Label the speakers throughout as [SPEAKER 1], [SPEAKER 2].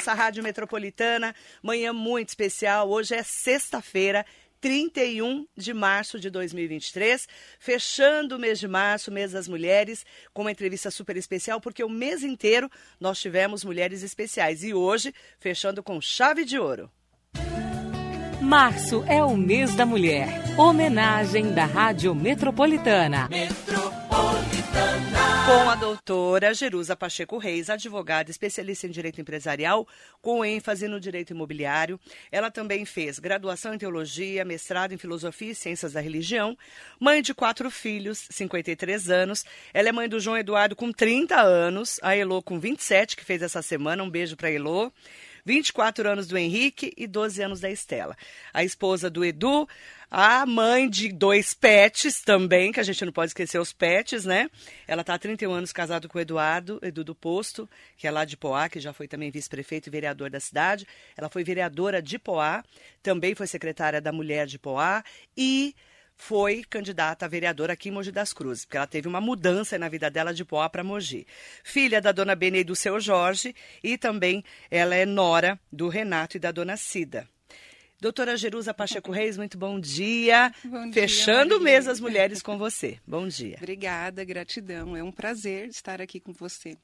[SPEAKER 1] nossa Rádio Metropolitana. Manhã muito especial. Hoje é sexta-feira, 31 de março de 2023, fechando o mês de março, mês das mulheres, com uma entrevista super especial, porque o mês inteiro nós tivemos mulheres especiais e hoje fechando com chave de ouro.
[SPEAKER 2] Março é o mês da mulher. Homenagem da Rádio Metropolitana.
[SPEAKER 1] Com a doutora Jerusa Pacheco Reis, advogada especialista em direito empresarial, com ênfase no direito imobiliário. Ela também fez graduação em teologia, mestrado em filosofia e ciências da religião, mãe de quatro filhos, 53 anos. Ela é mãe do João Eduardo com 30 anos, a Elô com 27, que fez essa semana. Um beijo para Elô. 24 anos do Henrique e 12 anos da Estela. A esposa do Edu, a mãe de dois pets também, que a gente não pode esquecer os pets, né? Ela está há 31 anos casada com o Eduardo, Edu do Posto, que é lá de Poá, que já foi também vice-prefeito e vereador da cidade. Ela foi vereadora de Poá, também foi secretária da Mulher de Poá e foi candidata a vereadora aqui em Mogi das Cruzes, porque ela teve uma mudança na vida dela de Poá para Mogi. Filha da dona Bene e do seu Jorge, e também ela é nora do Renato e da dona Cida. Doutora Jerusa Pacheco Reis, muito bom dia.
[SPEAKER 3] Bom dia,
[SPEAKER 1] Fechando o
[SPEAKER 3] Maria.
[SPEAKER 1] mês das mulheres com você. Bom dia.
[SPEAKER 3] Obrigada, gratidão. É um prazer estar aqui com você.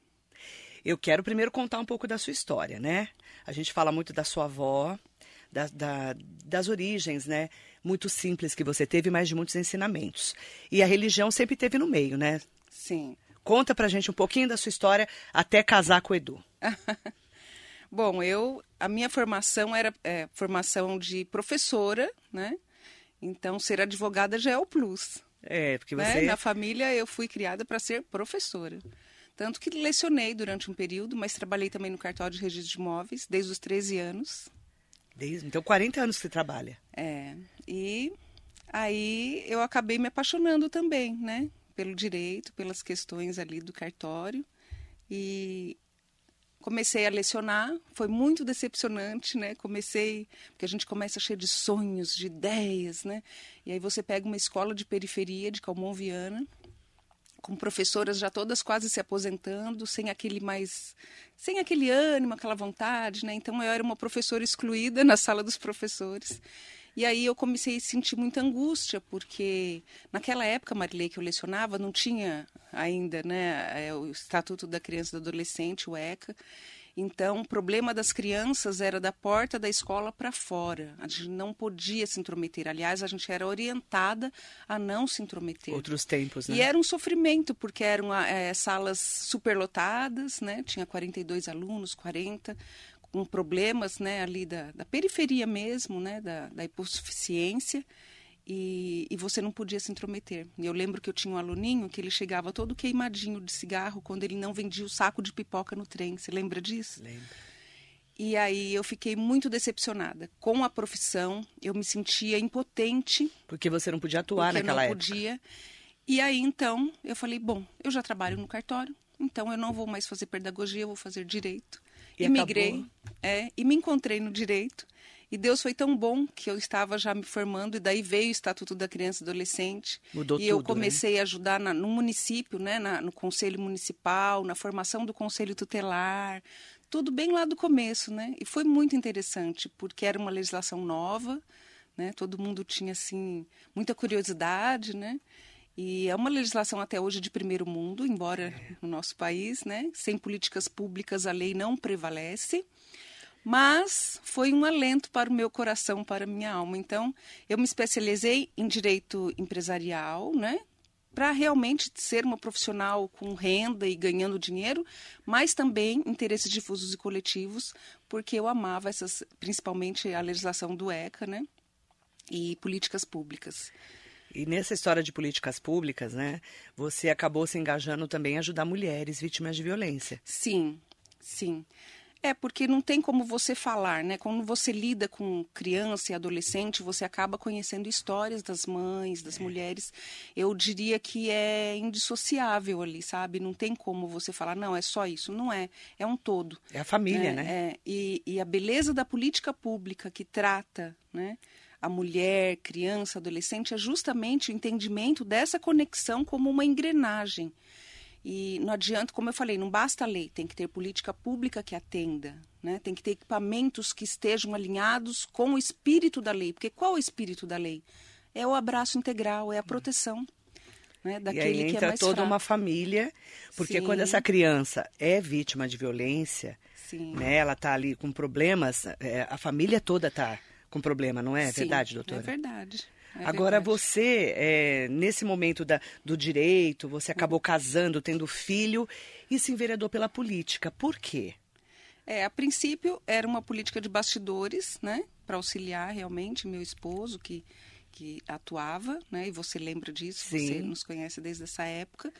[SPEAKER 1] Eu quero primeiro contar um pouco da sua história, né? A gente fala muito da sua avó, da- da- das origens, né? Muito simples que você teve, mas de muitos ensinamentos. E a religião sempre teve no meio, né?
[SPEAKER 3] Sim.
[SPEAKER 1] Conta pra gente um pouquinho da sua história até casar com o Edu.
[SPEAKER 3] Bom, eu a minha formação era é, formação de professora, né? Então ser advogada já é o plus.
[SPEAKER 1] É, porque
[SPEAKER 3] né?
[SPEAKER 1] você.
[SPEAKER 3] Na família eu fui criada para ser professora. Tanto que lecionei durante um período, mas trabalhei também no cartório de registro de imóveis desde os 13 anos.
[SPEAKER 1] Desde... Então, 40 anos que você trabalha.
[SPEAKER 3] É, e aí eu acabei me apaixonando também, né? Pelo direito, pelas questões ali do cartório. E comecei a lecionar, foi muito decepcionante, né? Comecei, porque a gente começa cheio de sonhos, de ideias, né? E aí você pega uma escola de periferia de Calmon Viana, com professoras já todas quase se aposentando, sem aquele mais, sem aquele ânimo, aquela vontade, né? Então eu era uma professora excluída na sala dos professores. E aí eu comecei a sentir muita angústia, porque naquela época, Marilei, que eu lecionava, não tinha ainda, né, é, o Estatuto da Criança e do Adolescente, o ECA. Então, o problema das crianças era da porta da escola para fora. A gente não podia se intrometer. Aliás, a gente era orientada a não se intrometer.
[SPEAKER 1] Outros tempos, né?
[SPEAKER 3] E era um sofrimento, porque eram eh, salas superlotadas, né? Tinha 42 alunos, 40, com problemas né, ali da, da periferia mesmo, né? Da, da hipossuficiência. E, e você não podia se intrometer. Eu lembro que eu tinha um aluninho que ele chegava todo queimadinho de cigarro quando ele não vendia o saco de pipoca no trem. Você lembra disso?
[SPEAKER 1] Lembro.
[SPEAKER 3] E aí eu fiquei muito decepcionada com a profissão. Eu me sentia impotente
[SPEAKER 1] Porque você não podia atuar
[SPEAKER 3] porque
[SPEAKER 1] naquela
[SPEAKER 3] não
[SPEAKER 1] época.
[SPEAKER 3] podia. E aí então eu falei, bom, eu já trabalho no cartório, então eu não vou mais fazer pedagogia, eu vou fazer direito.
[SPEAKER 1] E
[SPEAKER 3] migrei,
[SPEAKER 1] acabou.
[SPEAKER 3] é, e me encontrei no direito. E Deus foi tão bom que eu estava já me formando e daí veio o Estatuto da Criança e Adolescente.
[SPEAKER 1] Mudou
[SPEAKER 3] e eu
[SPEAKER 1] tudo, né?
[SPEAKER 3] comecei a ajudar na- no município, né, na- no conselho municipal, na formação do conselho tutelar, tudo bem lá do começo, né? E foi muito interessante porque era uma legislação nova, né? Todo mundo tinha assim muita curiosidade, né? E é uma legislação até hoje de primeiro mundo, embora no nosso país, né, sem políticas públicas a lei não prevalece. Mas foi um alento para o meu coração, para a minha alma. Então, eu me especializei em direito empresarial, né? Para realmente ser uma profissional com renda e ganhando dinheiro, mas também interesses difusos e coletivos, porque eu amava essas, principalmente a legislação do ECA, né? E políticas públicas.
[SPEAKER 1] E nessa história de políticas públicas, né, você acabou se engajando também em ajudar mulheres vítimas de violência.
[SPEAKER 3] Sim, sim. É, porque não tem como você falar, né? Quando você lida com criança e adolescente, você acaba conhecendo histórias das mães, das é. mulheres. Eu diria que é indissociável ali, sabe? Não tem como você falar, não, é só isso. Não é. É um todo.
[SPEAKER 1] É a família, né?
[SPEAKER 3] né? É, e, e a beleza da política pública que trata, né? a mulher, criança, adolescente, é justamente o entendimento dessa conexão como uma engrenagem. E não adianta, como eu falei, não basta a lei, tem que ter política pública que atenda, né? tem que ter equipamentos que estejam alinhados com o espírito da lei. Porque qual é o espírito da lei? É o abraço integral, é a proteção. Né,
[SPEAKER 1] daquele e aí entra
[SPEAKER 3] que é
[SPEAKER 1] toda
[SPEAKER 3] fraco.
[SPEAKER 1] uma família, porque Sim. quando essa criança é vítima de violência, né, ela está ali com problemas, é, a família toda está com problema, não é?
[SPEAKER 3] Sim,
[SPEAKER 1] verdade, doutora?
[SPEAKER 3] É verdade. É
[SPEAKER 1] Agora,
[SPEAKER 3] verdade.
[SPEAKER 1] você, é, nesse momento da, do direito, você acabou casando, tendo filho e se enveredou pela política. Por quê?
[SPEAKER 3] É, a princípio era uma política de bastidores, né? Para auxiliar realmente meu esposo, que, que atuava, né? E você lembra disso,
[SPEAKER 1] Sim.
[SPEAKER 3] você nos conhece desde essa época.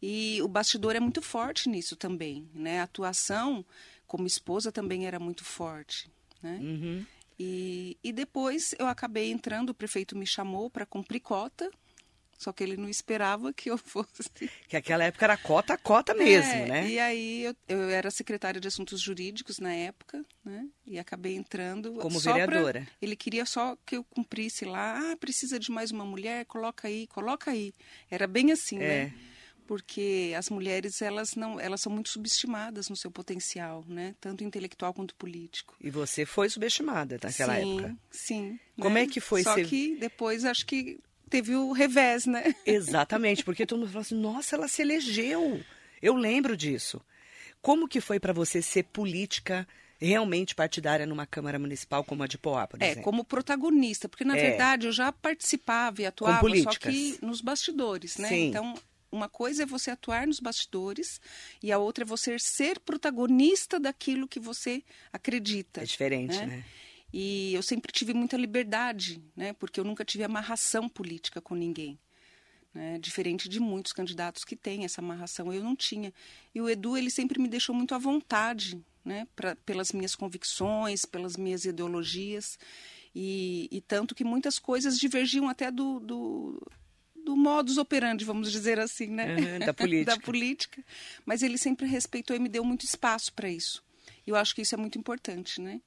[SPEAKER 3] E o bastidor é muito forte nisso também, né? A atuação como esposa também era muito forte, né?
[SPEAKER 1] Uhum.
[SPEAKER 3] E, e depois eu acabei entrando, o prefeito me chamou para cumprir cota, só que ele não esperava que eu fosse.
[SPEAKER 1] Que aquela época era cota a cota mesmo,
[SPEAKER 3] é,
[SPEAKER 1] né?
[SPEAKER 3] E aí eu, eu, era secretária de assuntos jurídicos na época, né? E acabei entrando.
[SPEAKER 1] Como vereadora.
[SPEAKER 3] Pra, ele queria só que eu cumprisse lá. Ah, precisa de mais uma mulher? Coloca aí, coloca aí. Era bem assim,
[SPEAKER 1] é.
[SPEAKER 3] né? Porque as mulheres elas não elas são muito subestimadas no seu potencial né tanto intelectual quanto político
[SPEAKER 1] e você foi subestimada naquela
[SPEAKER 3] sim,
[SPEAKER 1] época
[SPEAKER 3] sim
[SPEAKER 1] como
[SPEAKER 3] né?
[SPEAKER 1] é que foi
[SPEAKER 3] só
[SPEAKER 1] ser...
[SPEAKER 3] que depois acho que teve o revés né
[SPEAKER 1] exatamente porque todo mundo falou assim nossa ela se elegeu eu lembro disso como que foi para você ser política realmente partidária numa Câmara Municipal como a de Poá, por
[SPEAKER 3] é,
[SPEAKER 1] exemplo.
[SPEAKER 3] É, como protagonista, porque na
[SPEAKER 1] é.
[SPEAKER 3] verdade eu já participava e atuava, só que nos bastidores, né?
[SPEAKER 1] Sim.
[SPEAKER 3] Então, uma coisa é você atuar nos bastidores e a outra é você ser protagonista daquilo que você acredita.
[SPEAKER 1] É diferente,
[SPEAKER 3] né?
[SPEAKER 1] né?
[SPEAKER 3] E eu sempre tive muita liberdade, né? Porque eu nunca tive amarração política com ninguém. Né? Diferente de muitos candidatos que têm essa amarração, eu não tinha. E o Edu, ele sempre me deixou muito à vontade, né? Pra, pelas minhas convicções, pelas minhas ideologias. E, e tanto que muitas coisas divergiam até do, do do modus operandi, vamos dizer assim, né?
[SPEAKER 1] Uhum, da política.
[SPEAKER 3] da política. Mas ele sempre respeitou e me deu muito espaço para isso. E eu acho que isso é muito importante, né?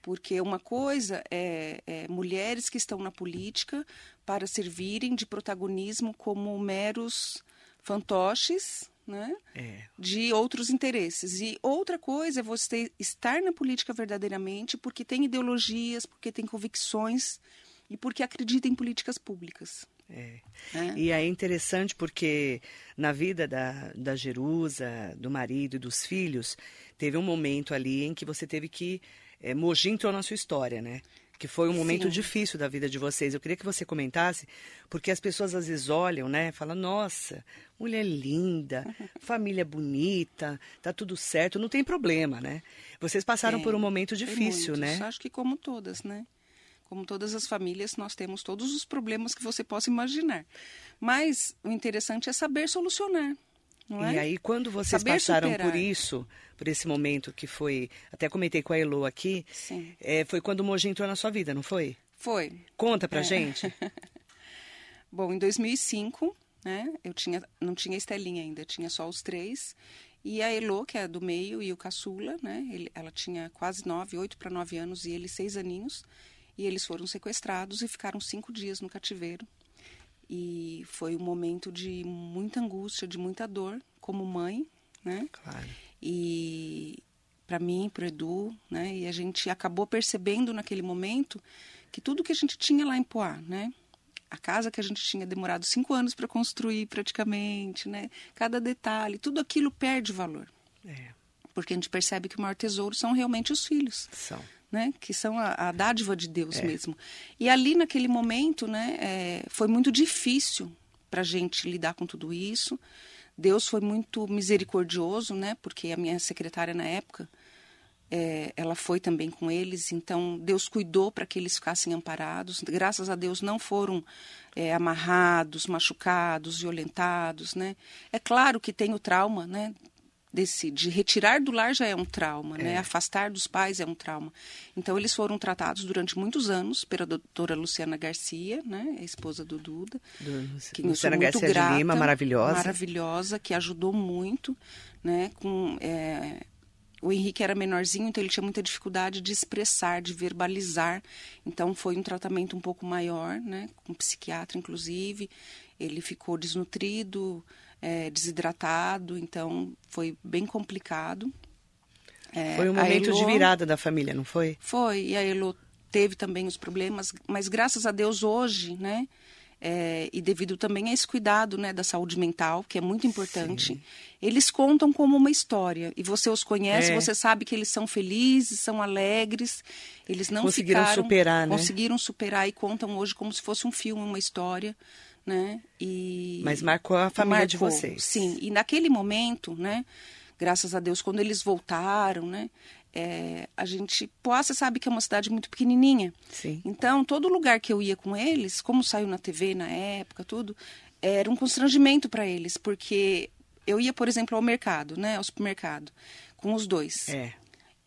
[SPEAKER 3] Porque uma coisa é, é, mulheres que estão na política para servirem de protagonismo como meros fantoches, né?
[SPEAKER 1] É.
[SPEAKER 3] De outros interesses. E outra coisa é você estar na política verdadeiramente porque tem ideologias, porque tem convicções e porque acredita em políticas públicas.
[SPEAKER 1] É. é. E é interessante porque na vida da, da Jerusa, do marido e dos filhos, teve um momento ali em que você teve que. É, Mogi entrou na sua história, né? Que foi um momento
[SPEAKER 3] Sim.
[SPEAKER 1] difícil da vida de vocês. Eu queria que você comentasse, porque as pessoas às vezes olham, né? Falam, nossa, mulher linda, família bonita, tá tudo certo, não tem problema, né? Vocês passaram
[SPEAKER 3] tem,
[SPEAKER 1] por um momento difícil,
[SPEAKER 3] muitos.
[SPEAKER 1] né?
[SPEAKER 3] Acho que como todas, né? Como todas as famílias, nós temos todos os problemas que você possa imaginar. Mas o interessante é saber solucionar. É?
[SPEAKER 1] E aí, quando vocês
[SPEAKER 3] Saber
[SPEAKER 1] passaram
[SPEAKER 3] superar.
[SPEAKER 1] por isso, por esse momento que foi. Até comentei com a Elo aqui,
[SPEAKER 3] Sim.
[SPEAKER 1] é, foi quando o Mogi entrou na sua vida, não foi?
[SPEAKER 3] Foi.
[SPEAKER 1] Conta pra
[SPEAKER 3] É.
[SPEAKER 1] gente.
[SPEAKER 3] Bom, em 2005, né, eu tinha, não tinha Estelinha ainda, tinha só os três. E a Elo, que é do meio, e o caçula, né, ele, ela tinha quase nove, oito para nove anos, e ele seis aninhos. E eles foram sequestrados e ficaram cinco dias no cativeiro. E foi um momento de muita angústia, de muita dor, como mãe, né?
[SPEAKER 1] Claro.
[SPEAKER 3] E para mim, para Edu, né? E a gente acabou percebendo naquele momento que tudo que a gente tinha lá em Poá, né? A casa que a gente tinha demorado cinco anos para construir, praticamente, né? Cada detalhe, tudo aquilo perde valor,
[SPEAKER 1] É,
[SPEAKER 3] porque a gente percebe que o maior tesouro são realmente os filhos
[SPEAKER 1] são.
[SPEAKER 3] Né, que são a, a dádiva de Deus
[SPEAKER 1] É.
[SPEAKER 3] mesmo. E ali naquele momento, né, é, foi muito difícil para a gente lidar com tudo isso. Deus foi muito misericordioso, né, porque a minha secretária na época, é, ela foi também com eles, então Deus cuidou para que eles ficassem amparados. Graças a Deus não foram é, amarrados, machucados, violentados, né. É claro que tem o trauma, né, desse de retirar do lar já é um trauma, né? Afastar dos pais é um trauma. Então eles foram tratados durante muitos anos pela doutora Luciana Garcia, né? A esposa do Duda. Que
[SPEAKER 1] Luciana
[SPEAKER 3] muito
[SPEAKER 1] Garcia
[SPEAKER 3] grata,
[SPEAKER 1] de Lima, maravilhosa.
[SPEAKER 3] Maravilhosa, que ajudou muito, né? Com é, o Henrique era menorzinho, então ele tinha muita dificuldade de expressar, de verbalizar. Então foi um tratamento um pouco maior, né? Com um psiquiatra, inclusive. Ele ficou desnutrido, é, desidratado, então foi bem complicado. É,
[SPEAKER 1] Foi um momento de
[SPEAKER 3] Elô-
[SPEAKER 1] virada da família, não foi?
[SPEAKER 3] Foi, e a Elo teve também os problemas, mas graças a Deus hoje, né? é, e devido também a esse cuidado né, da saúde mental, que é muito importante, eles contam como uma história. E você os conhece,
[SPEAKER 1] É.
[SPEAKER 3] você sabe que eles são felizes, são alegres, eles não
[SPEAKER 1] Conseguiram
[SPEAKER 3] ficaram...
[SPEAKER 1] superar, né?
[SPEAKER 3] Conseguiram superar e contam hoje como se fosse um filme, uma história, né? E...
[SPEAKER 1] Mas marcou a família de
[SPEAKER 3] Marcou,
[SPEAKER 1] vocês.
[SPEAKER 3] Sim, e naquele momento, né? Graças a Deus, quando eles voltaram, né? é, a gente, Poá, você sabe que é uma cidade muito pequenininha.
[SPEAKER 1] Sim.
[SPEAKER 3] Então, todo lugar que eu ia com eles, como saiu na TV na época, tudo, era um constrangimento para eles, porque eu ia, por exemplo, ao mercado, né? Ao supermercado, com os dois.
[SPEAKER 1] É.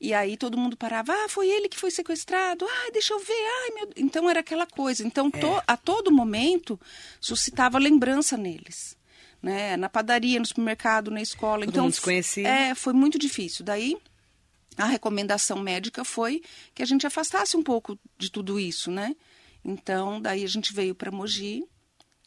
[SPEAKER 3] E aí todo mundo parava, ah, foi ele que foi sequestrado, ah, deixa eu ver, ai meu... Então era aquela coisa. Então
[SPEAKER 1] É.
[SPEAKER 3] to- a todo momento suscitava lembrança neles. Né? Na padaria, no supermercado, na escola.
[SPEAKER 1] Todo
[SPEAKER 3] então,
[SPEAKER 1] mundo se conhecia.
[SPEAKER 3] É, foi muito difícil. Daí a recomendação médica foi que a gente afastasse um pouco de tudo isso, né? Então, daí a gente veio para Mogi,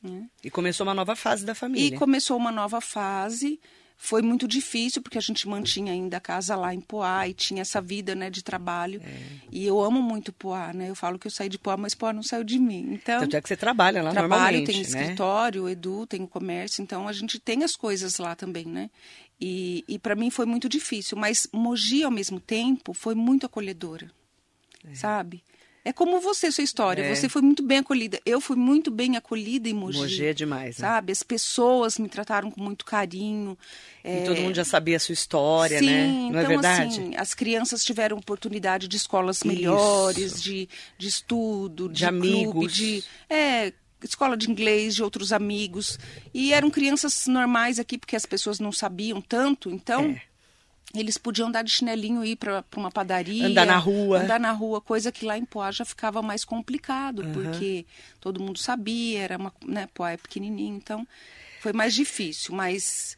[SPEAKER 3] né?
[SPEAKER 1] E começou uma nova fase da família.
[SPEAKER 3] E começou uma nova fase. Foi muito difícil, porque a gente mantinha ainda a casa lá em Poá e tinha essa vida né, de trabalho.
[SPEAKER 1] É.
[SPEAKER 3] E eu amo muito Poá, né? Eu falo que eu saí de Poá, mas Poá não saiu de mim. Então,
[SPEAKER 1] Tanto é que você trabalha lá
[SPEAKER 3] trabalho,
[SPEAKER 1] normalmente,
[SPEAKER 3] tem
[SPEAKER 1] né?
[SPEAKER 3] escritório, Edu, tem o comércio, então a gente tem as coisas lá também, né? E, e para mim foi muito difícil, mas Mogi, ao mesmo tempo, foi muito acolhedora, sabe? É como você, sua história.
[SPEAKER 1] É.
[SPEAKER 3] Você foi muito bem acolhida. Eu fui muito bem acolhida em Mogi.
[SPEAKER 1] Mogi é demais, né?
[SPEAKER 3] Sabe? As pessoas me trataram com muito carinho.
[SPEAKER 1] E todo mundo já sabia a sua história,
[SPEAKER 3] É. Sim,
[SPEAKER 1] né? Não
[SPEAKER 3] então,
[SPEAKER 1] é verdade?
[SPEAKER 3] assim, as crianças tiveram oportunidade de escolas melhores, de, de estudo, de,
[SPEAKER 1] De
[SPEAKER 3] clube,
[SPEAKER 1] amigos.
[SPEAKER 3] de é, escola de inglês, de outros amigos. E eram crianças normais aqui, porque as pessoas não sabiam tanto, então
[SPEAKER 1] É.
[SPEAKER 3] eles podiam dar de chinelinho e ir para uma padaria.
[SPEAKER 1] Andar na rua.
[SPEAKER 3] Andar na rua, coisa que lá em Poá já ficava mais complicado, porque todo mundo sabia, era uma, né, Poá é pequenininho, então foi mais difícil, mas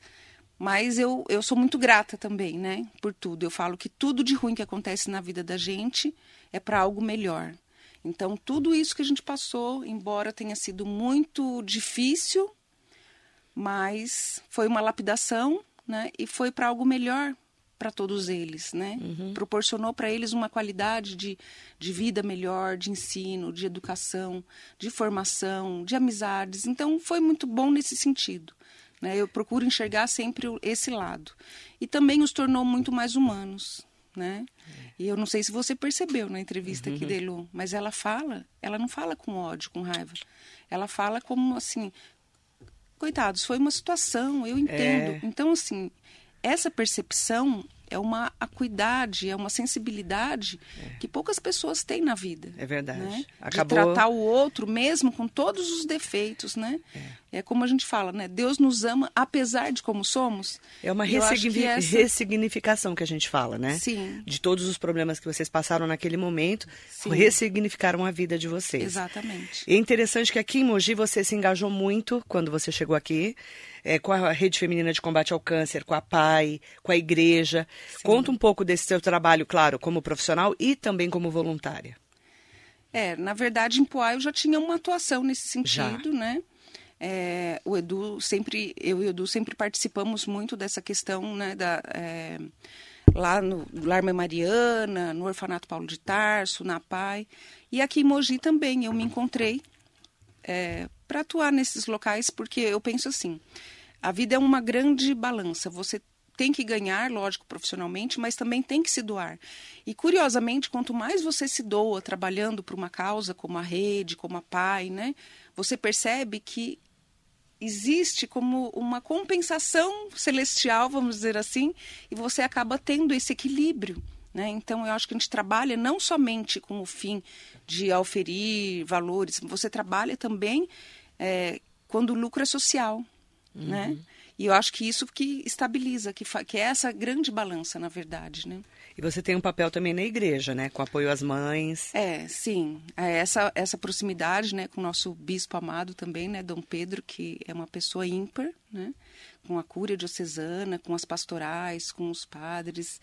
[SPEAKER 3] mas eu, eu sou muito grata também, né, por tudo. Eu falo que tudo de ruim que acontece na vida da gente é para algo melhor. Então, tudo isso que a gente passou, embora tenha sido muito difícil, mas foi uma lapidação, né? E foi para algo melhor para todos eles, né? Proporcionou para eles uma qualidade de, de vida melhor, de ensino, de educação, de formação, de amizades. Então, foi muito bom nesse sentido. Né? Eu procuro enxergar sempre esse lado. E também os tornou muito mais humanos, né? E eu não sei se você percebeu na entrevista aqui da Elu, mas ela fala, ela não fala com ódio, com raiva. Ela fala como assim, coitados, foi uma situação, eu entendo.
[SPEAKER 1] É.
[SPEAKER 3] Então, assim, essa percepção é uma acuidade, é uma sensibilidade que poucas pessoas têm na vida.
[SPEAKER 1] É verdade.
[SPEAKER 3] Né?
[SPEAKER 1] Acabou-
[SPEAKER 3] De tratar o outro mesmo com todos os defeitos, né? É. como a gente fala, né? Deus nos ama apesar de como somos.
[SPEAKER 1] É uma
[SPEAKER 3] acho que essa-
[SPEAKER 1] ressignificação que a gente fala, né?
[SPEAKER 3] Sim.
[SPEAKER 1] De todos os problemas que vocês passaram naquele momento,
[SPEAKER 3] Sim.
[SPEAKER 1] ressignificaram a vida de vocês.
[SPEAKER 3] Exatamente.
[SPEAKER 1] E é interessante que aqui em Mogi você se engajou muito quando você chegou aqui, é, com a Rede Feminina de Combate ao Câncer, com a PAI, com a igreja. Conta um pouco desse seu trabalho, claro, como profissional e também como voluntária.
[SPEAKER 3] É, na verdade, em Poá eu já tinha uma atuação nesse sentido, né? É, o Edu sempre, eu e o Edu sempre participamos muito dessa questão, né? Da, é, lá no Lar Mãe Mariana, no Orfanato Paulo de Tarso, na PAI. E aqui em Mogi também eu me encontrei para atuar nesses locais, porque eu penso assim, a vida é uma grande balança. Você tem que ganhar, lógico, profissionalmente, mas também tem que se doar. E curiosamente, quanto mais você se doa trabalhando por uma causa como a rede, como a PAI, né, você percebe que existe como uma compensação celestial, vamos dizer assim, e você acaba tendo esse equilíbrio. Né? Então, eu acho que a gente trabalha não somente com o fim de auferir valores, você trabalha também é, quando o lucro é social. Né? E eu acho que isso que estabiliza, que, que é essa grande balança, na verdade, né?
[SPEAKER 1] E você tem um papel também na igreja, né? Com apoio às mães.
[SPEAKER 3] É, sim. É essa, essa proximidade, né? Com o nosso bispo amado também, né? Dom Pedro, que é uma pessoa ímpar, né? Com a cúria diocesana, com as pastorais, com os padres.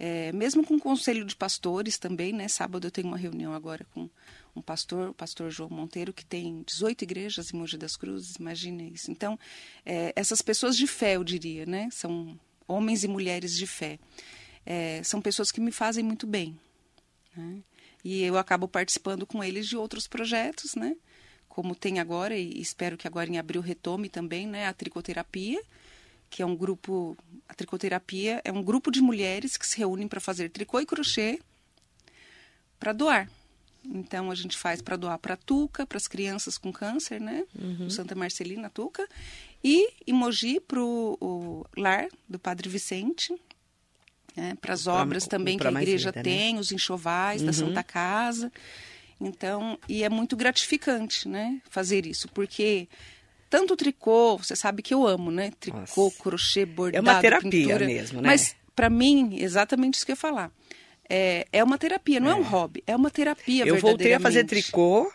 [SPEAKER 3] É, mesmo com o conselho de pastores também, né? Sábado eu tenho uma reunião agora com um pastor, o pastor João Monteiro, que tem 18 igrejas em Mogi das Cruzes, imagina isso. Então, é, essas pessoas de fé, eu diria, né? São homens e mulheres de fé. É, são pessoas que me fazem muito bem. Né? E eu acabo participando com eles de outros projetos, né? Como tem agora, e espero que agora em abril retome também, né? A tricoterapia, que é um grupo... A tricoterapia é um grupo de mulheres que se reúnem para fazer tricô e crochê para doar. Então a gente faz para doar para Tuca, para as crianças com câncer, né? Uhum. Santa Marcelina Tuca. E em Mogi para o lar do Padre Vicente, né? para as obras pra, também que a igreja vida, né? tem, né? os enxovais uhum. da Santa Casa. Então, e é muito gratificante, né? Fazer isso, porque tanto o tricô, você sabe que eu amo, né? Tricô, Nossa. crochê, bordado,
[SPEAKER 1] É uma terapia
[SPEAKER 3] pintura,
[SPEAKER 1] mesmo, né?
[SPEAKER 3] Mas para mim, exatamente isso que eu ia falar é, é uma terapia, não é. é um hobby, é uma terapia
[SPEAKER 1] Eu voltei a fazer tricô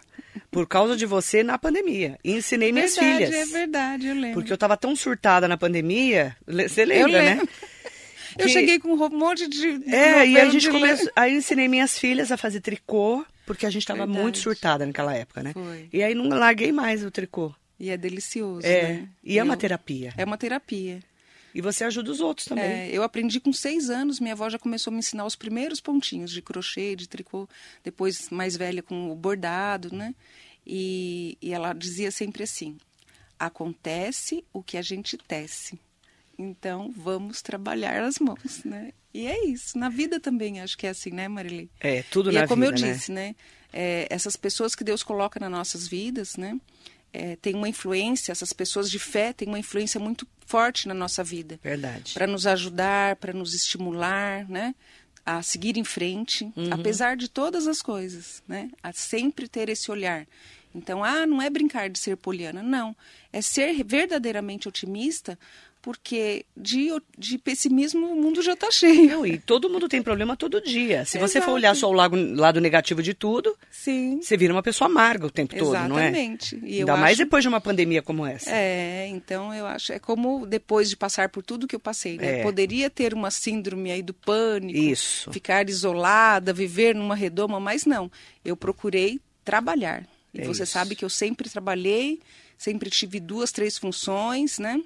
[SPEAKER 1] por causa de você na pandemia. E ensinei minhas
[SPEAKER 3] verdade,
[SPEAKER 1] filhas.
[SPEAKER 3] É verdade, eu lembro.
[SPEAKER 1] Porque eu estava tão surtada na pandemia, você lembra, né?
[SPEAKER 3] Eu que... cheguei com um monte de.
[SPEAKER 1] É, e aí a gente começou. Aí ensinei minhas filhas a fazer tricô, porque a gente estava muito surtada naquela época, né? Foi. E aí não larguei mais o tricô.
[SPEAKER 3] E é delicioso.
[SPEAKER 1] É.
[SPEAKER 3] Né?
[SPEAKER 1] E é uma terapia.
[SPEAKER 3] É uma terapia.
[SPEAKER 1] E você ajuda os outros também.
[SPEAKER 3] É, eu aprendi com seis anos, minha avó já começou a me ensinar os primeiros pontinhos de crochê, de tricô, depois mais velha com o bordado, né? E, e ela dizia sempre assim: acontece o que a gente tece. Então vamos trabalhar as mãos, né? E é isso. Na vida também acho que é assim, né, Marili?
[SPEAKER 1] É, tudo
[SPEAKER 3] e
[SPEAKER 1] na
[SPEAKER 3] é como
[SPEAKER 1] vida,
[SPEAKER 3] eu
[SPEAKER 1] né?
[SPEAKER 3] disse, né? É, essas pessoas que Deus coloca nas nossas vidas, né? É, tem uma influência, essas pessoas de fé têm uma influência muito forte na nossa vida.
[SPEAKER 1] Verdade.
[SPEAKER 3] Para nos ajudar, para nos estimular, né? A seguir em frente, uhum. apesar de todas as coisas, né? A sempre ter esse olhar. Então, ah, não é brincar de ser poliana, não. É ser verdadeiramente otimista porque de, de pessimismo o mundo já está cheio.
[SPEAKER 1] Não, e todo mundo tem problema todo dia. Se você for olhar só o lado, lado negativo de tudo,
[SPEAKER 3] Sim.
[SPEAKER 1] você vira uma pessoa amarga o tempo
[SPEAKER 3] Exatamente.
[SPEAKER 1] todo, não é?
[SPEAKER 3] Exatamente.
[SPEAKER 1] Ainda mais acho... depois de uma pandemia como essa.
[SPEAKER 3] É, então eu acho, é como depois de passar por tudo que eu passei, né? É. Poderia ter uma síndrome aí do pânico,
[SPEAKER 1] Isso.
[SPEAKER 3] ficar isolada, viver numa redoma, mas não. Eu procurei trabalhar. E é você isso. sabe que eu sempre trabalhei, sempre tive duas, três funções, né?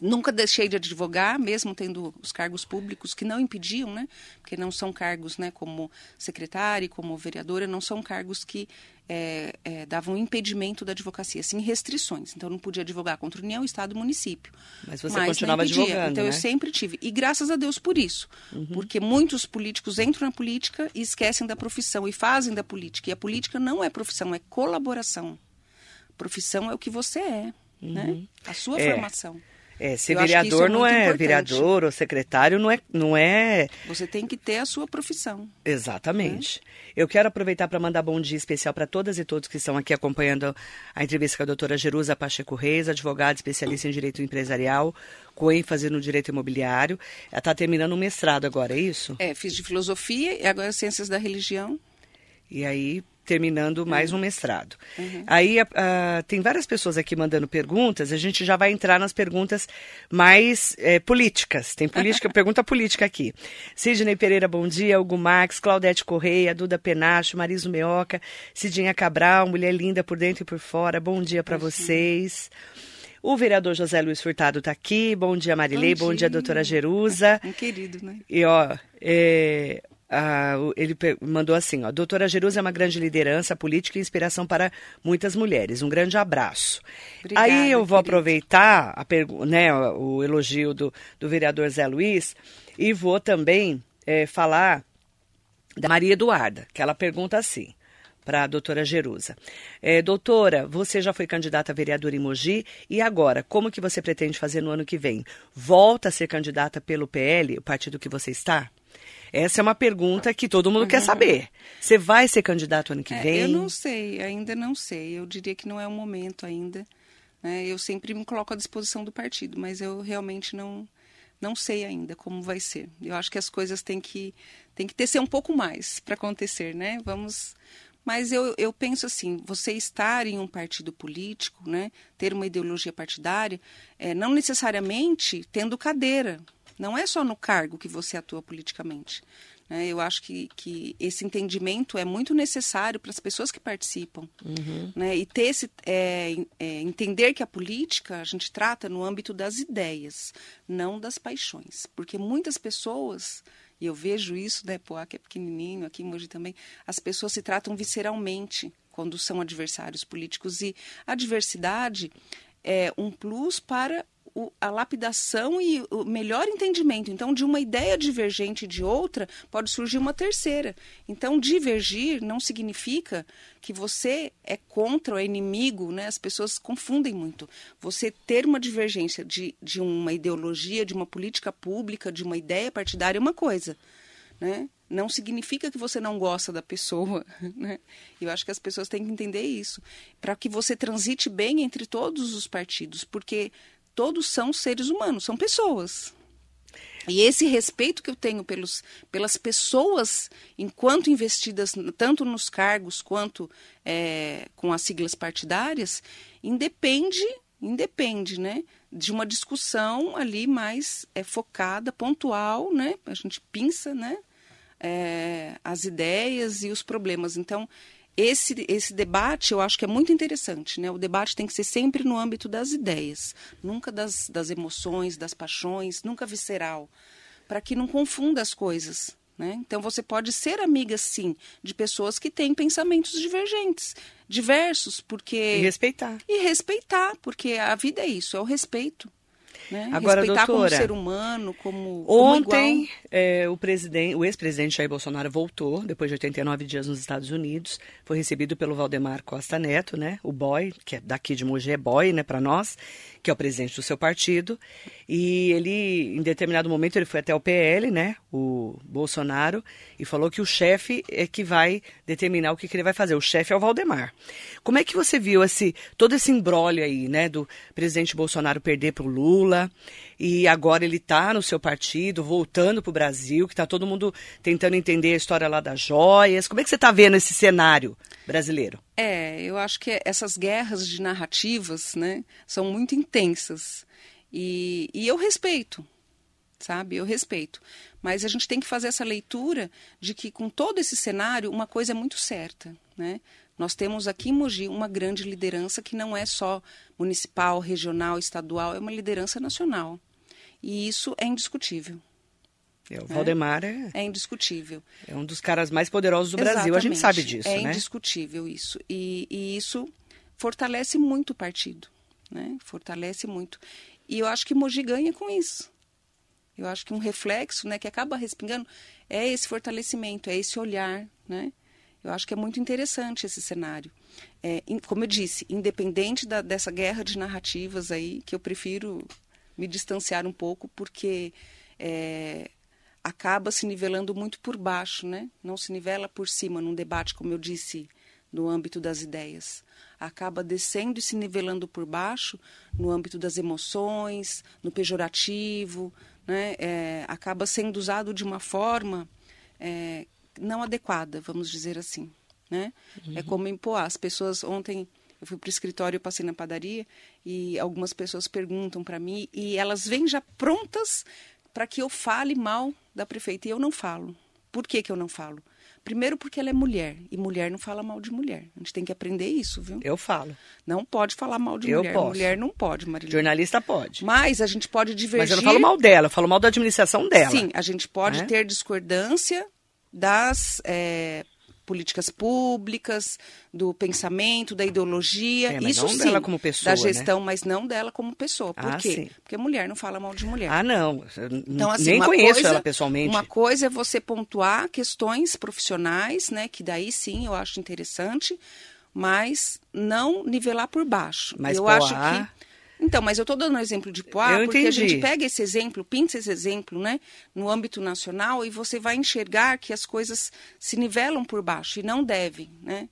[SPEAKER 3] Nunca deixei de advogar, mesmo tendo os cargos públicos que não impediam, né? Porque não são cargos, né? Como secretária, como vereadora, não são cargos que é, é, davam impedimento da advocacia, sim restrições. Então, não podia advogar contra a União, Estado e município.
[SPEAKER 1] Mas você Mas continuava advogando,
[SPEAKER 3] Então,
[SPEAKER 1] né?
[SPEAKER 3] eu sempre tive. E graças a Deus por isso. Uhum. Porque muitos políticos entram na política e esquecem da profissão e fazem da política. E a política não é profissão, é colaboração. Profissão é o que você é, né? uhum. né? A sua é. formação.
[SPEAKER 1] É, ser eu vereador é não é importante. vereador ou secretário, não é, não é.
[SPEAKER 3] Você tem que ter a sua profissão.
[SPEAKER 1] Exatamente. É. Eu quero aproveitar para mandar bom dia especial para todas e todos que estão aqui acompanhando a entrevista com a doutora Jerusa Pacheco Reis, advogada especialista em direito empresarial, com ênfase no direito imobiliário. Ela está terminando um mestrado agora, é isso?
[SPEAKER 3] É, fiz de filosofia e agora ciências da religião.
[SPEAKER 1] E aí terminando mais um mestrado. Uhum. Aí tem várias pessoas aqui mandando perguntas, a gente já vai entrar nas perguntas mais é, políticas. Tem política, pergunta política aqui. Sidney Pereira, bom dia. Hugo Max, Claudete Correia, Duda Penacho, Mariso Meoca, Cidinha Cabral, mulher linda por dentro e por fora. Bom dia para vocês. O vereador José Luiz Furtado está aqui. Bom dia, Marilei. Bom dia, Bom dia doutora Jerusa.
[SPEAKER 3] Um querido, né?
[SPEAKER 1] E, ó, é, ah, ele mandou assim, ó, doutora Jerusa é uma grande liderança política e inspiração para muitas mulheres. Um grande abraço. Obrigada, Aí eu vou querido. aproveitar a né, o elogio do, do vereador Zé Luiz e vou também é, falar da Maria Eduarda, que ela pergunta assim para a doutora Jerusa. É, doutora, você já foi candidata a vereadora em Mogi e agora, como que você pretende fazer no ano que vem? Volta a ser candidata pelo PL, o partido que você está? Essa é uma pergunta que todo mundo uhum. quer saber. Você vai ser candidato ano que
[SPEAKER 3] é,
[SPEAKER 1] vem?
[SPEAKER 3] Eu não sei, ainda não sei. Eu diria que não é o momento ainda. Né? Eu sempre me coloco à disposição do partido, mas eu realmente não não sei ainda como vai ser. Eu acho que as coisas têm que têm que tecer um pouco mais para acontecer, né? Vamos mas eu, eu penso assim, você estar em um partido político, né, ter uma ideologia partidária, é, não necessariamente tendo cadeira. Não é só no cargo que você atua politicamente. Né? Eu acho que, que esse entendimento é muito necessário para as pessoas que participam. Uhum. Né? E ter esse, é, é, entender que a política a gente trata no âmbito das ideias, não das paixões. Porque muitas pessoas e eu vejo isso, né, Poá, que é pequenininho, aqui em Mogi também, as pessoas se tratam visceralmente quando são adversários políticos. E a diversidade é um plus para o, a lapidação e o melhor entendimento. Então, de uma ideia divergente de outra, pode surgir uma terceira. Então, divergir não significa que você é contra ou é inimigo, né? As pessoas confundem muito. Você ter uma divergência de, de uma ideologia, de uma política pública, de uma ideia partidária é uma coisa, né? não significa que você não gosta da pessoa. Né? Eu acho que as pessoas têm que entender isso. Para que você transite bem entre todos os partidos, porque todos são seres humanos, são pessoas. E esse respeito que eu tenho pelos, pelas pessoas, enquanto investidas tanto nos cargos quanto é, com as siglas partidárias, independe, independe, né, de uma discussão ali mais é, focada, pontual, né, a gente pinça, né, é, as ideias e os problemas. Então, esse, esse debate eu acho que é muito interessante. Né? O debate tem que ser sempre no âmbito das ideias, nunca das, das emoções, das paixões, nunca visceral, para que não confunda as coisas. Né? Então você pode ser amiga, sim, de pessoas que têm pensamentos divergentes, diversos, porque.
[SPEAKER 1] E respeitar.
[SPEAKER 3] E respeitar, porque a vida é isso, é o respeito. Né?
[SPEAKER 1] Agora,
[SPEAKER 3] Respeitar
[SPEAKER 1] doutora,
[SPEAKER 3] como ser humano, como.
[SPEAKER 1] Ontem,
[SPEAKER 3] como
[SPEAKER 1] é, o, presidente, o ex-presidente Jair Bolsonaro voltou, depois de 89 dias nos Estados Unidos. Foi recebido pelo Valdemar Costa Neto, né? O boy, que é daqui de Mogi, é boy, né, para nós, que é o presidente do seu partido. E ele, em determinado momento, ele foi até o PL, né? O Bolsonaro, e falou que o chefe é que vai determinar o que, que ele vai fazer. O chefe é o Valdemar. Como é que você viu esse, todo esse embrólio aí, né? Do presidente Bolsonaro perder para o Lula e agora ele está no seu partido, voltando para o Brasil, que está todo mundo tentando entender a história lá das joias. Como é que você está vendo esse cenário brasileiro?
[SPEAKER 3] É, eu acho que essas guerras de narrativas, né, são muito intensas. E, e eu respeito, sabe? Eu respeito. Mas a gente tem que fazer essa leitura de que, com todo esse cenário, uma coisa é muito certa, né? Nós temos aqui em Mogi uma grande liderança que não é só municipal, regional, estadual, é uma liderança nacional. E isso é indiscutível.
[SPEAKER 1] É, o Valdemar é,
[SPEAKER 3] é indiscutível.
[SPEAKER 1] É um dos caras mais poderosos do Exatamente. Brasil, a gente sabe disso,
[SPEAKER 3] é
[SPEAKER 1] né?
[SPEAKER 3] É indiscutível isso. E, e, isso fortalece muito o partido, né? Fortalece muito. E eu acho que Mogi ganha com isso. Eu acho que um reflexo, né, que acaba respingando, é esse fortalecimento, é esse olhar, né? Eu acho que é muito interessante esse cenário. É, como eu disse, independente da, dessa guerra de narrativas aí, que eu prefiro me distanciar um pouco, porque é, acaba se nivelando muito por baixo, né? Não se nivela por cima num debate, como eu disse, no âmbito das ideias. Acaba descendo e se nivelando por baixo no âmbito das emoções, no pejorativo, né? É, acaba sendo usado de uma forma é, não adequada, vamos dizer assim. Né? É uhum. É como em Poá. As pessoas ontem eu fui para o escritório, passei na padaria e algumas pessoas perguntam para mim e elas vêm já prontas para que eu fale mal da prefeita e eu não falo. Por que, que eu não falo? Primeiro porque ela é mulher e mulher não fala mal de mulher. A gente tem que aprender isso, viu?
[SPEAKER 1] Eu falo.
[SPEAKER 3] Não pode falar mal de
[SPEAKER 1] eu
[SPEAKER 3] mulher.
[SPEAKER 1] Posso.
[SPEAKER 3] Mulher não pode, Marilene.
[SPEAKER 1] Jornalista pode.
[SPEAKER 3] Mas a gente pode divergir. Mas
[SPEAKER 1] eu não falo mal dela, eu falo mal da administração dela.
[SPEAKER 3] Sim, a gente pode é? ter discordância das é, políticas públicas, do pensamento, da ideologia.
[SPEAKER 1] É,
[SPEAKER 3] isso
[SPEAKER 1] não
[SPEAKER 3] sim,
[SPEAKER 1] dela como pessoa,
[SPEAKER 3] da gestão,
[SPEAKER 1] né?
[SPEAKER 3] mas não dela como pessoa. Por
[SPEAKER 1] ah,
[SPEAKER 3] quê?
[SPEAKER 1] Sim.
[SPEAKER 3] Porque mulher não fala mal de mulher.
[SPEAKER 1] Ah, não.
[SPEAKER 3] Então, assim,
[SPEAKER 1] Nem conheço
[SPEAKER 3] coisa,
[SPEAKER 1] ela pessoalmente.
[SPEAKER 3] Uma coisa é você pontuar questões profissionais, né? Que daí sim eu acho interessante, mas não nivelar por baixo.
[SPEAKER 1] Mas
[SPEAKER 3] eu acho
[SPEAKER 1] ah,
[SPEAKER 3] que então, mas eu estou dando um exemplo de Poá,
[SPEAKER 1] Eu
[SPEAKER 3] porque
[SPEAKER 1] entendi.
[SPEAKER 3] a gente pega esse exemplo, pinta esse exemplo, né, no âmbito nacional e você vai enxergar que as coisas se nivelam por baixo e não devem, né?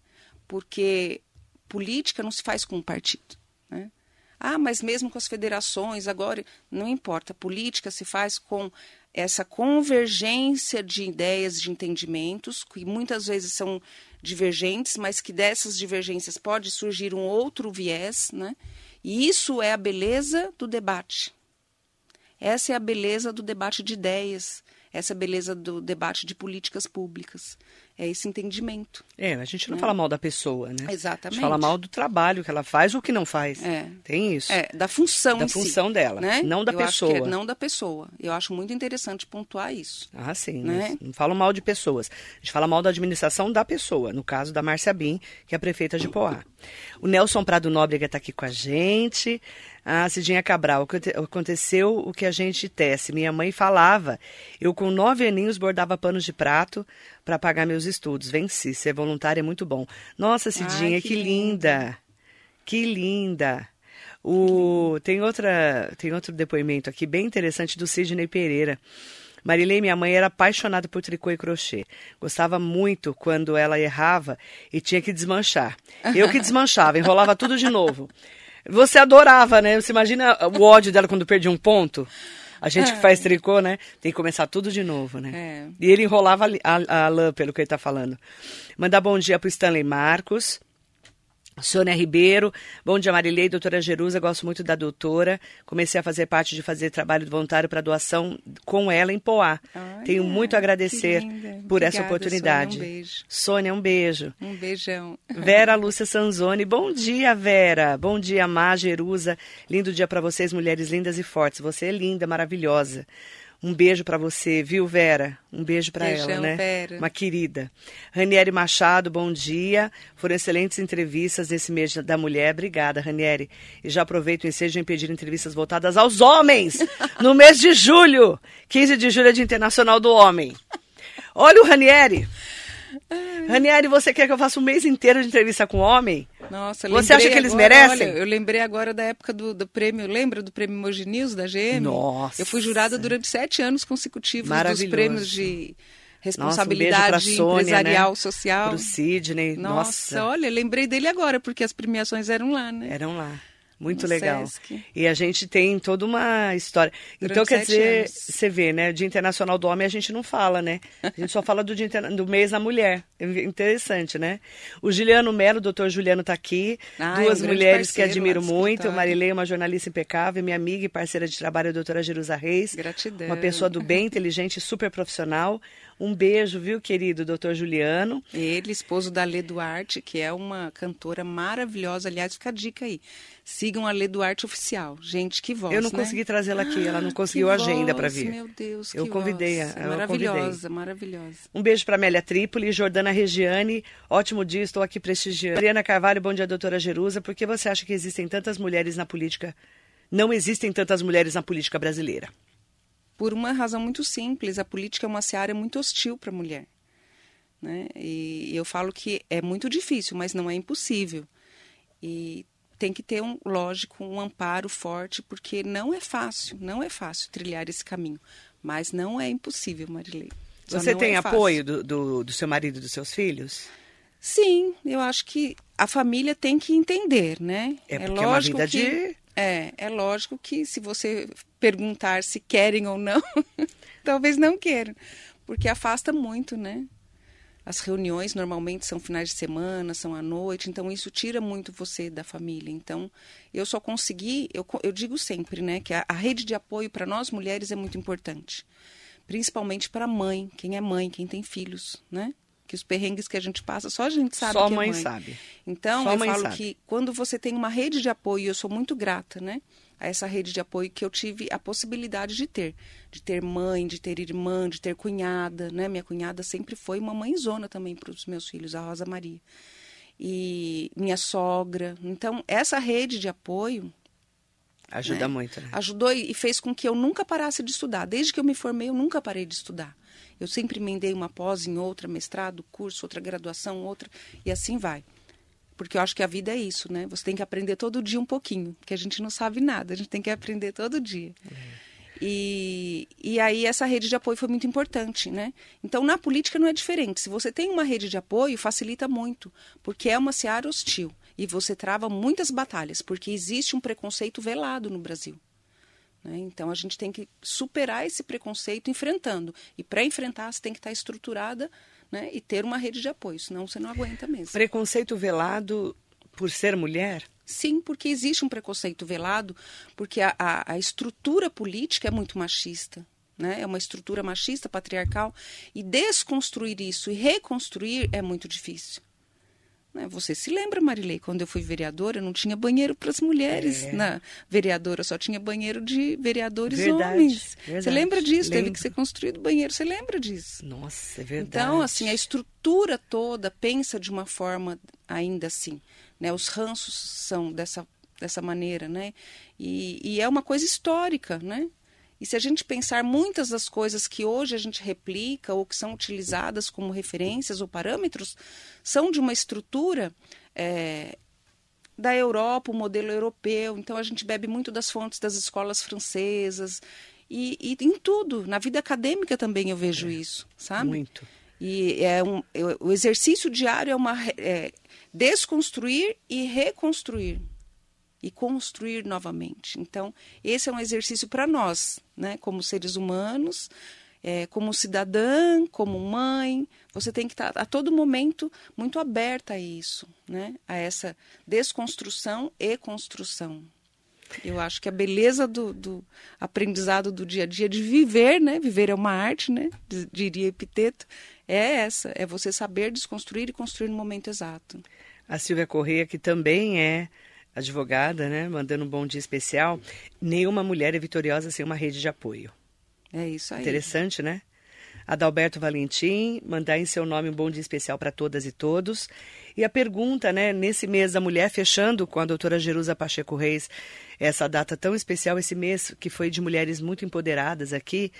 [SPEAKER 3] Porque política não se faz com um partido, né? Ah, mas mesmo com as federações, agora, não importa. Política se faz com essa convergência de ideias, de entendimentos, que muitas vezes são divergentes, mas que dessas divergências pode surgir um outro viés, né? E isso é a beleza do debate. Essa é a beleza do debate de ideias, essa é beleza do debate de políticas públicas é esse entendimento.
[SPEAKER 1] É, a gente não né? fala mal da pessoa, né?
[SPEAKER 3] Exatamente. A
[SPEAKER 1] gente fala mal do trabalho que ela faz ou que não faz. É. Tem isso.
[SPEAKER 3] É, da função
[SPEAKER 1] Da função
[SPEAKER 3] si,
[SPEAKER 1] dela,
[SPEAKER 3] né?
[SPEAKER 1] não da
[SPEAKER 3] Eu
[SPEAKER 1] pessoa.
[SPEAKER 3] Acho que é não da pessoa. Eu acho muito interessante pontuar isso.
[SPEAKER 1] Ah, sim. Né? Não falo mal de pessoas. A gente fala mal da administração da pessoa, no caso da Márcia Bin, que é a prefeita de Poá. O Nelson Prado Nóbrega está aqui com a gente. Ah, Cidinha Cabral, aconteceu o que a gente tece. Minha mãe falava. Eu, com nove aninhos, bordava panos de prato para pagar meus estudos. Venci. Ser voluntária é muito bom. Nossa, Cidinha, Ai, que, que linda. linda. Que linda. O, tem, outra, tem outro depoimento aqui bem interessante do Sidney Pereira. Marilei, minha mãe, era apaixonada por tricô e crochê. Gostava muito quando ela errava e tinha que desmanchar. Eu que desmanchava, enrolava tudo de novo. Você adorava, né? Você imagina o ódio dela quando perdia um ponto? A gente que faz é. tricô, né? Tem que começar tudo de novo, né? É. E ele enrolava a, a, a lã, pelo que ele está falando. Mandar bom dia para o Stanley Marcos. Sônia Ribeiro, bom dia Marilei, doutora Jerusa, gosto muito da doutora. Comecei a fazer parte de fazer trabalho voluntário para doação com ela em Poá. Olha, Tenho muito a agradecer por Obrigada, essa oportunidade.
[SPEAKER 3] Sônia, um beijo.
[SPEAKER 1] Sônia, um beijo.
[SPEAKER 3] Um beijão.
[SPEAKER 1] Vera Lúcia Sanzoni, bom dia Vera, bom dia Má Jerusa, lindo dia para vocês, mulheres lindas e fortes. Você é linda, maravilhosa. Um beijo para você, viu, Vera? Um beijo para ela, né?
[SPEAKER 3] Vera.
[SPEAKER 1] Uma querida. Ranieri Machado, bom dia. Foram excelentes entrevistas nesse mês da mulher. Obrigada, Ranieri. E já aproveito o ensejo em pedir entrevistas voltadas aos homens no mês de julho. 15 de julho é Dia Internacional do Homem. Olha o Ranieri. Ranieri, você quer que eu faça um mês inteiro de entrevista com homem?
[SPEAKER 3] Nossa,
[SPEAKER 1] Você acha que eles
[SPEAKER 3] agora,
[SPEAKER 1] merecem?
[SPEAKER 3] Olha, eu lembrei agora da época do, do prêmio, lembra do prêmio Mogi News da GM?
[SPEAKER 1] Nossa.
[SPEAKER 3] Eu fui jurada durante sete anos consecutivos dos prêmios de responsabilidade
[SPEAKER 1] nossa, um Sônia,
[SPEAKER 3] empresarial,
[SPEAKER 1] né?
[SPEAKER 3] social.
[SPEAKER 1] Pro Sidney,
[SPEAKER 3] nossa,
[SPEAKER 1] nossa.
[SPEAKER 3] olha, lembrei dele agora, porque as premiações eram lá, né?
[SPEAKER 1] Eram lá. Muito no legal.
[SPEAKER 3] Sesc.
[SPEAKER 1] E a gente tem toda uma história.
[SPEAKER 3] Durante
[SPEAKER 1] então, quer dizer,
[SPEAKER 3] anos.
[SPEAKER 1] você vê, né? Dia Internacional do Homem a gente não fala, né? A gente só fala do, dia do mês da mulher. É interessante, né? O Juliano Melo, o doutor Juliano está aqui.
[SPEAKER 3] Ah,
[SPEAKER 1] Duas
[SPEAKER 3] é um
[SPEAKER 1] mulheres que admiro muito. Marilei, uma jornalista impecável. Minha amiga e parceira de trabalho, a doutora Jerusa Reis.
[SPEAKER 3] Gratidão.
[SPEAKER 1] Uma pessoa do bem, inteligente, super profissional. Um beijo, viu, querido doutor Juliano.
[SPEAKER 3] Ele, esposo da Lê Duarte, que é uma cantora maravilhosa. Aliás, fica a dica aí. Sigam a Lê Duarte Oficial. Gente, que voz,
[SPEAKER 1] Eu não
[SPEAKER 3] né?
[SPEAKER 1] consegui trazê-la aqui, ela não
[SPEAKER 3] Que
[SPEAKER 1] conseguiu agenda para vir.
[SPEAKER 3] Meu Deus,
[SPEAKER 1] Eu
[SPEAKER 3] que
[SPEAKER 1] convidei
[SPEAKER 3] voz.
[SPEAKER 1] a-
[SPEAKER 3] Maravilhosa, maravilhosa.
[SPEAKER 1] Um beijo para Amélia Trípoli, Jordana Regiane. Ótimo dia, estou aqui prestigiando. Mariana Carvalho, bom dia, doutora Jerusa. Por que você acha que existem tantas mulheres na política? Não existem tantas mulheres na política brasileira.
[SPEAKER 3] Por uma razão muito simples, a política é uma seara muito hostil para a mulher. Né? E eu falo que é muito difícil, mas não é impossível. E tem que ter, um, lógico, um amparo forte, porque não é fácil, não é fácil trilhar esse caminho. Mas não é impossível, Marilei. Só
[SPEAKER 1] Você tem
[SPEAKER 3] é
[SPEAKER 1] apoio do, do, do seu marido e dos seus filhos?
[SPEAKER 3] Sim, eu acho que a família tem que entender, né?
[SPEAKER 1] É é uma
[SPEAKER 3] lógico
[SPEAKER 1] vida
[SPEAKER 3] que,
[SPEAKER 1] de-
[SPEAKER 3] É, é lógico que se você perguntar se querem ou não, talvez não queiram, porque afasta muito, né? As reuniões normalmente são finais de semana, são à noite, então isso tira muito você da família. Então, eu só consegui, eu, eu digo sempre, né, que a, a rede de apoio para nós mulheres é muito importante. Principalmente para a mãe, quem é mãe, quem tem filhos, né? Que os perrengues que a gente passa, só a gente sabe
[SPEAKER 1] Só a
[SPEAKER 3] é
[SPEAKER 1] mãe
[SPEAKER 3] mãe.
[SPEAKER 1] sabe.
[SPEAKER 3] Então,
[SPEAKER 1] Só
[SPEAKER 3] eu falo
[SPEAKER 1] sabe.
[SPEAKER 3] que quando você tem uma rede de apoio, e eu sou muito grata, né? A essa rede de apoio que eu tive a possibilidade de ter. De ter mãe, de ter irmã, de ter cunhada, né? Minha cunhada sempre foi uma mãezona também para os meus filhos, a Rosa Maria. E minha sogra. Então, essa rede de apoio
[SPEAKER 1] Ajuda
[SPEAKER 3] né?
[SPEAKER 1] muito, né?
[SPEAKER 3] Ajudou e e fez com que eu nunca parasse de estudar. Desde que eu me formei, eu nunca parei de estudar. Eu sempre emendei uma pós em outra, mestrado, curso, outra graduação, outra, e assim vai. Porque eu acho que a vida é isso, né? Você tem que aprender todo dia um pouquinho, porque a gente não sabe nada, a gente tem que aprender todo dia. E, e aí essa rede de apoio foi muito importante, né? Então na política não é diferente. Se você tem uma rede de apoio, facilita muito, porque é uma seara hostil. e você trava muitas batalhas, porque existe um preconceito velado no Brasil. Né? Então a gente tem que superar esse preconceito enfrentando. E para enfrentar, você tem que estar estruturada né? e ter uma rede de apoio, senão você não aguenta mesmo.
[SPEAKER 1] Preconceito velado por ser mulher?
[SPEAKER 3] Sim, porque existe um preconceito velado, porque a, a, a estrutura política é muito machista. Né? É uma estrutura machista, patriarcal, e desconstruir isso e reconstruir é muito difícil. Né? Você se lembra, Marilei, quando eu fui vereadora, não tinha banheiro para as mulheres é. na vereadora, só tinha banheiro de vereadores verdade, homens. Verdade. Você lembra disso? Lembro. Teve que ser construído banheiro, você lembra disso?
[SPEAKER 1] Nossa, é verdade.
[SPEAKER 3] Então, assim, a estrutura toda pensa de uma forma ainda assim. Né? Os ranços são dessa, dessa maneira, né? E, e é uma coisa histórica, né? E se a gente pensar muitas das coisas que hoje a gente replica ou que são utilizadas como referências ou parâmetros, são de uma estrutura é, da Europa, o modelo europeu. Então a gente bebe muito das fontes das escolas francesas. E, e em tudo, na vida acadêmica também eu vejo é, isso, sabe?
[SPEAKER 1] Muito.
[SPEAKER 3] E é um, o exercício diário é uma é, desconstruir e reconstruir e construir novamente. Então, esse é um exercício para nós, né? como seres humanos, é, como cidadã, como mãe, você tem que estar tá, a todo momento muito aberta a isso, né? a essa desconstrução e construção. Eu acho que a beleza do, do, aprendizado do dia a dia, de viver, né? Viver é uma arte, né? Diria Epiteto, é essa, é você saber desconstruir e construir no momento exato.
[SPEAKER 1] A Silvia Correia, que também é advogada, né, mandando um bom dia especial. Nenhuma mulher é vitoriosa sem uma rede de apoio.
[SPEAKER 3] É isso aí.
[SPEAKER 1] Interessante, né? Adalberto Valentim, mandar em seu nome um bom dia especial para todas e todos. E a pergunta, né, nesse mês da mulher, fechando com a doutora Jerusa Pacheco Reis, essa data tão especial, esse mês que foi de mulheres muito empoderadas aqui,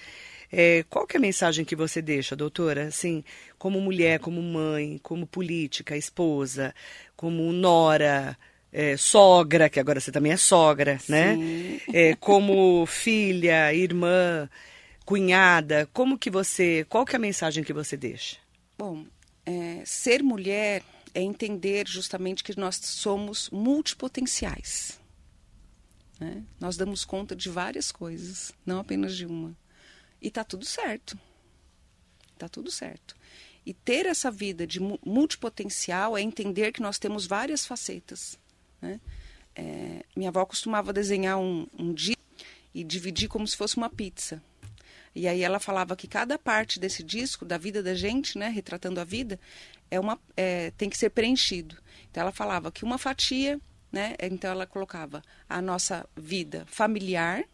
[SPEAKER 1] é, qual que é a mensagem que você deixa, doutora? Assim, como mulher, como mãe, como política, esposa, como nora, é, sogra, que agora você também é sogra, né? Sim. né? É, como filha, irmã, cunhada, como que você, qual que é a mensagem que você deixa?
[SPEAKER 3] Bom, é, ser mulher é entender justamente que nós somos multipotenciais. Né? Nós damos conta de várias coisas, não apenas de uma. E tá tudo certo. Tá tudo certo. E ter essa vida de multipotencial é entender que nós temos várias facetas. Né? É, minha avó costumava desenhar um, um dia e dividir como se fosse uma pizza. E aí ela falava que cada parte desse disco, da vida da gente, né, retratando a vida, é uma, é, tem que ser preenchido. Então ela falava que uma fatia, né, então ela colocava a nossa vida familiar,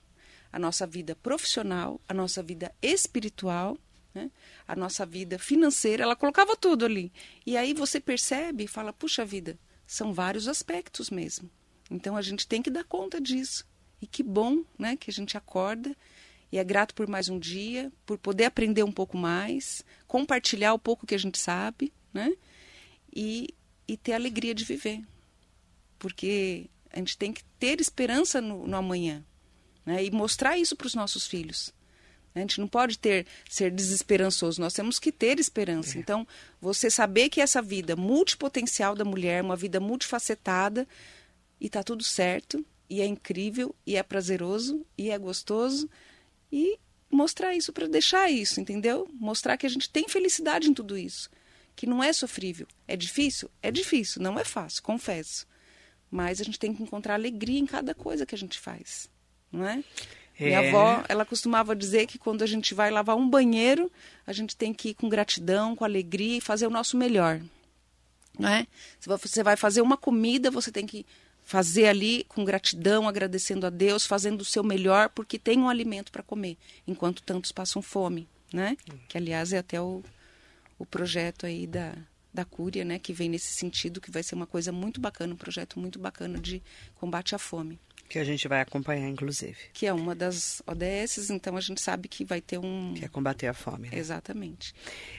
[SPEAKER 3] a nossa vida profissional, a nossa vida espiritual, né, a nossa vida financeira, ela colocava tudo ali. E aí você percebe e fala, puxa vida, são vários aspectos mesmo. Então a gente tem que dar conta disso. E que bom, né, que a gente acorda e é grato por mais um dia, por poder aprender um pouco mais, compartilhar o pouco que a gente sabe, né? E, e ter alegria de viver. Porque a gente tem que ter esperança no, no amanhã, né? E mostrar isso para os nossos filhos. A gente não pode ter ser desesperançoso, nós temos que ter esperança. É. Então, você saber que essa vida multipotencial da mulher, uma vida multifacetada, e está tudo certo, e é incrível, e é prazeroso, e é gostoso, e mostrar isso para deixar isso, entendeu? Mostrar que a gente tem felicidade em tudo isso, que não é sofrível. É difícil? É difícil, não é fácil, confesso. Mas a gente tem que encontrar alegria em cada coisa que a gente faz, não é? É. Minha avó, ela costumava dizer que quando a gente vai lavar um banheiro, a gente tem que ir com gratidão, com alegria e fazer o nosso melhor. Não é? Se você vai fazer uma comida, você tem que fazer ali com gratidão, agradecendo a Deus, fazendo o seu melhor, porque tem um alimento para comer, enquanto tantos passam fome, né? Que aliás é até o, o projeto aí da, da Cúria, né, que vem nesse sentido, que vai ser uma coisa muito bacana, um projeto muito bacana de combate à fome.
[SPEAKER 1] Que a gente vai acompanhar, inclusive.
[SPEAKER 3] Que é uma das ODS, então a gente sabe que vai ter um.
[SPEAKER 1] Que é combater a fome. Né?
[SPEAKER 3] Exatamente.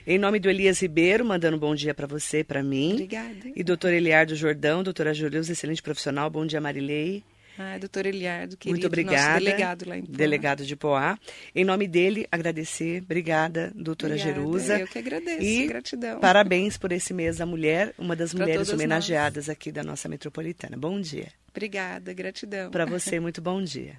[SPEAKER 1] Em nome do Elias Ribeiro, mandando um bom dia para você, para mim.
[SPEAKER 3] Obrigada.
[SPEAKER 1] E doutor Eliardo Jordão, doutora Julius, excelente profissional. Bom dia, Marilei.
[SPEAKER 3] Ah, doutor Eliardo, querido,
[SPEAKER 1] Muito obrigada.
[SPEAKER 3] delegado lá em Poá.
[SPEAKER 1] Delegado de Poá. Em nome dele, agradecer. Obrigada, doutora
[SPEAKER 3] Obrigada,
[SPEAKER 1] Jerusa.
[SPEAKER 3] Eu que agradeço,
[SPEAKER 1] E
[SPEAKER 3] gratidão.
[SPEAKER 1] Parabéns por esse mês da mulher, uma das
[SPEAKER 3] Pra
[SPEAKER 1] mulheres homenageadas aqui da nossa metropolitana. Bom dia.
[SPEAKER 3] Obrigada, gratidão.
[SPEAKER 1] Para você, muito bom dia.